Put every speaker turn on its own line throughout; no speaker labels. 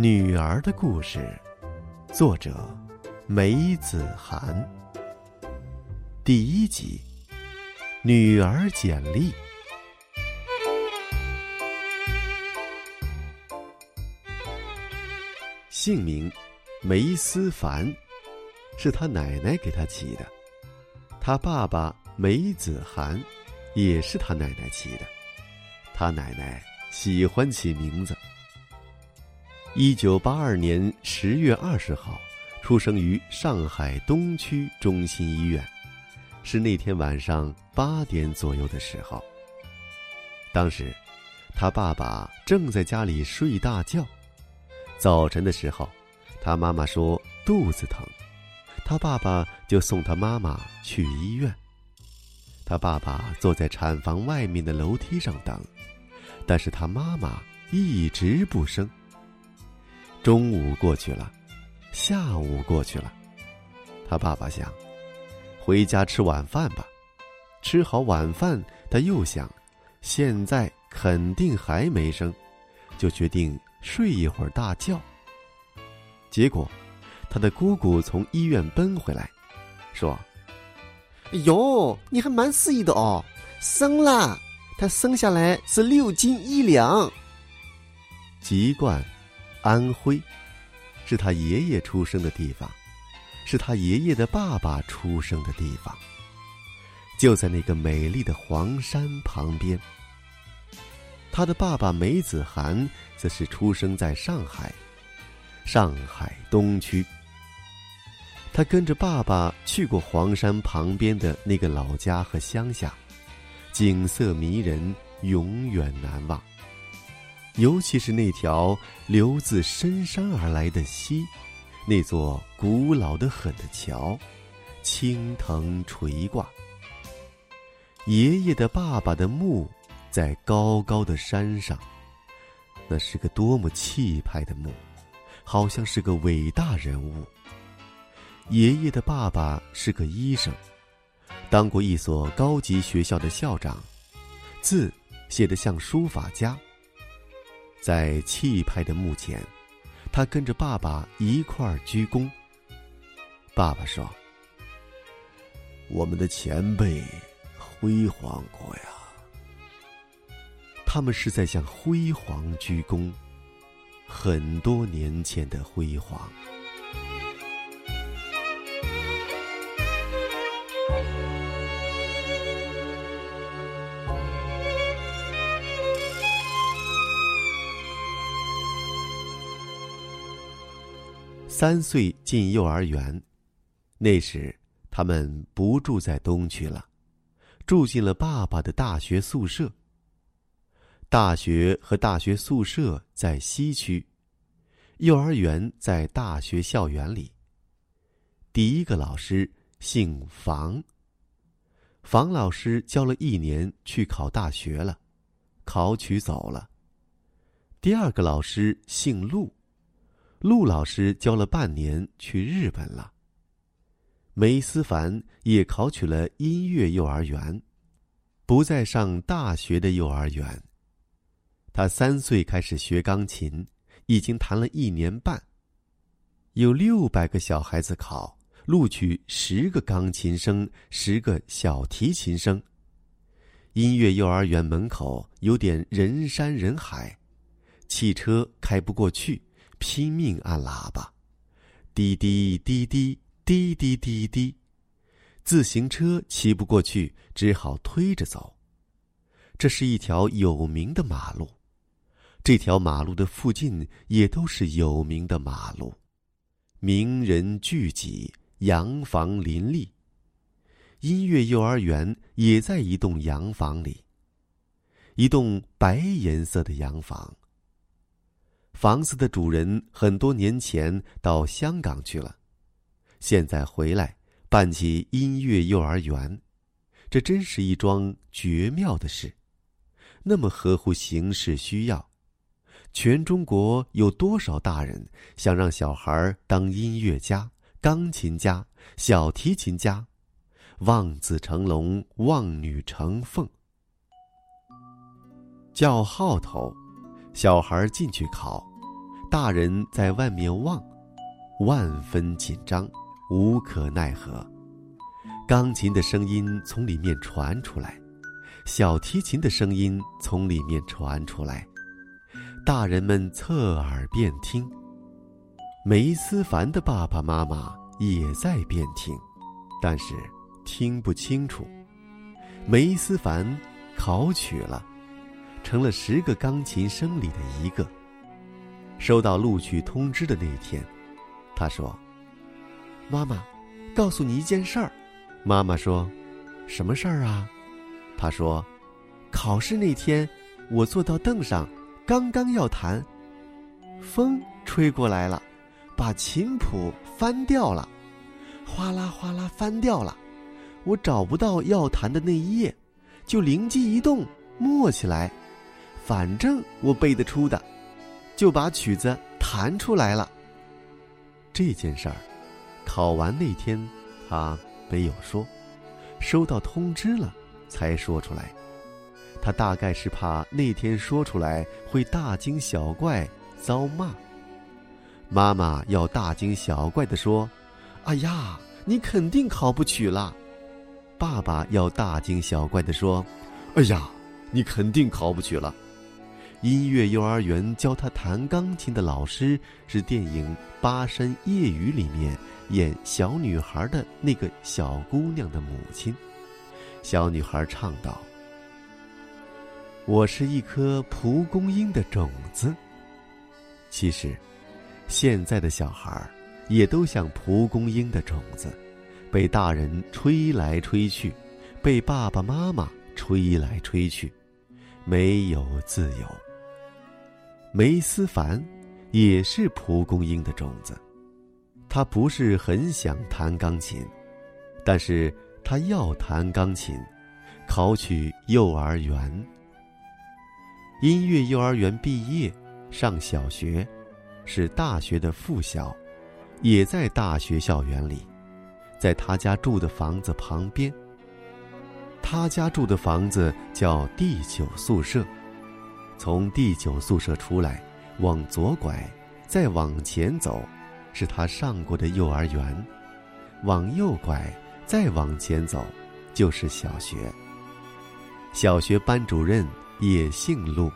女儿的故事，作者梅子涵。第一集，女儿简历。姓名梅思凡，是他奶奶给他起的。他爸爸梅子涵，也是他奶奶起的。他奶奶喜欢起名字。一九八二年十月二十号，出生于上海东区中心医院，是那天晚上八点左右的时候。当时，他爸爸正在家里睡大觉。早晨的时候，他妈妈说肚子疼，他爸爸就送他妈妈去医院。他爸爸坐在产房外面的楼梯上等，但是他妈妈一直不生。中午过去了，下午过去了，他爸爸想回家吃晚饭吧。吃好晚饭，他又想，现在肯定还没生，就决定睡一会儿大觉。结果，他的姑姑从医院奔回来，说：“
哟，你还蛮肆意的哦，生了，他生下来是六斤一两。”
籍贯。安徽，是他爷爷出生的地方，是他爷爷的爸爸出生的地方。就在那个美丽的黄山旁边。他的爸爸梅子涵则是出生在上海，上海东区。他跟着爸爸去过黄山旁边的那个老家和乡下，景色迷人，永远难忘。尤其是那条流自深山而来的溪，那座古老的很的桥，青藤垂挂。爷爷的爸爸的墓在高高的山上，那是个多么气派的墓，好像是个伟大人物。爷爷的爸爸是个医生，当过一所高级学校的校长，字写得像书法家。在气派的墓前，他跟着爸爸一块儿鞠躬。爸爸说：“我们的前辈辉煌过呀。”他们是在向辉煌鞠躬，很多年前的辉煌。三岁进幼儿园，那时他们不住在东区了，住进了爸爸的大学宿舍。大学和大学宿舍在西区，幼儿园在大学校园里。第一个老师姓房，房老师教了一年，去考大学了，考取走了。第二个老师姓陆。陆老师教了半年，去日本了。梅思凡也考取了音乐幼儿园，不再上大学的幼儿园。他三岁开始学钢琴，已经弹了一年半。有六百个小孩子考，录取十个钢琴生，十个小提琴生。音乐幼儿园门口有点人山人海，汽车开不过去。拼命按喇叭，滴滴滴滴滴滴滴滴，自行车骑不过去，只好推着走。这是一条有名的马路，这条马路的附近也都是有名的马路，名人聚集，洋房林立。音乐幼儿园也在一栋洋房里，一栋白颜色的洋房。房子的主人很多年前到香港去了，现在回来办起音乐幼儿园，这真是一桩绝妙的事，那么合乎形势需要。全中国有多少大人想让小孩当音乐家、钢琴家、小提琴家？望子成龙，望女成凤。叫号头，小孩进去考。大人在外面望，万分紧张，无可奈何。钢琴的声音从里面传出来，小提琴的声音从里面传出来，大人们侧耳边听。梅思凡的爸爸妈妈也在边听，但是听不清楚。梅思凡考取了，成了十个钢琴生里的一个。收到录取通知的那一天，他说：“
妈妈，告诉你一件事儿。”
妈妈说：“什么事儿啊？”
他说：“考试那天，我坐到凳上，刚刚要弹，风吹过来了。”把琴谱翻掉了，哗啦哗啦翻掉了，我找不到要弹的那一页，就灵机一动，默起来，反正我背得出的，就把曲子弹出来了。
这件事儿，考完那天他没有说，收到通知了才说出来。他大概是怕那天说出来会大惊小怪，遭骂。妈妈要大惊小怪的说：“
哎呀，你肯定考不取了。”
爸爸要大惊小怪的说：“哎呀，你肯定考不取了。”音乐幼儿园教他弹钢琴的老师是电影《巴山夜雨》里面演小女孩的那个小姑娘的母亲。小女孩唱道：“我是一颗蒲公英的种子。”其实。现在的小孩，也都像蒲公英的种子，被大人吹来吹去，被爸爸妈妈吹来吹去，没有自由。梅思凡也是蒲公英的种子，他不是很想弹钢琴，但是他要弹钢琴，考取幼儿园。音乐幼儿园毕业，上小学。是大学的附小，也在大学校园里，在他家住的房子旁边。他家住的房子叫第九宿舍，从第九宿舍出来，往左拐，再往前走，是他上过的幼儿园；往右拐，再往前走，就是小学。小学班主任也姓陆，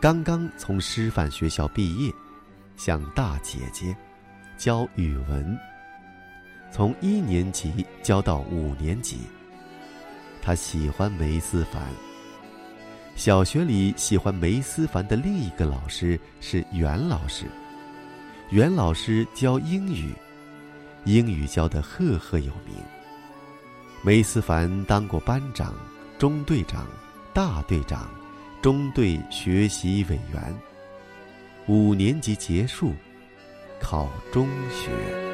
刚刚从师范学校毕业。像大姐姐，教语文，从一年级教到五年级。他喜欢梅思凡。小学里喜欢梅思凡的另一个老师是袁老师，袁老师教英语，英语教的赫赫有名。梅思凡当过班长、中队长、大队长、中队学习委员。五年级结束，考中学。